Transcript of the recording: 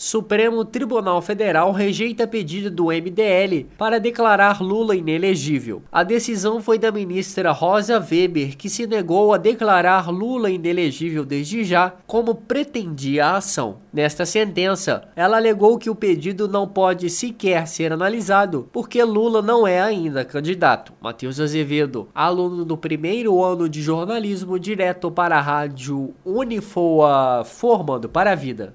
Supremo Tribunal Federal rejeita pedido do MDL para declarar Lula inelegível. A decisão foi da ministra Rosa Weber, que se negou a declarar Lula inelegível desde já, como pretendia a ação. Nesta sentença, ela alegou que o pedido não pode sequer ser analisado, porque Lula não é ainda candidato. Matheus Azevedo, aluno do primeiro ano de jornalismo direto para a rádio Unifoa, formando para a vida.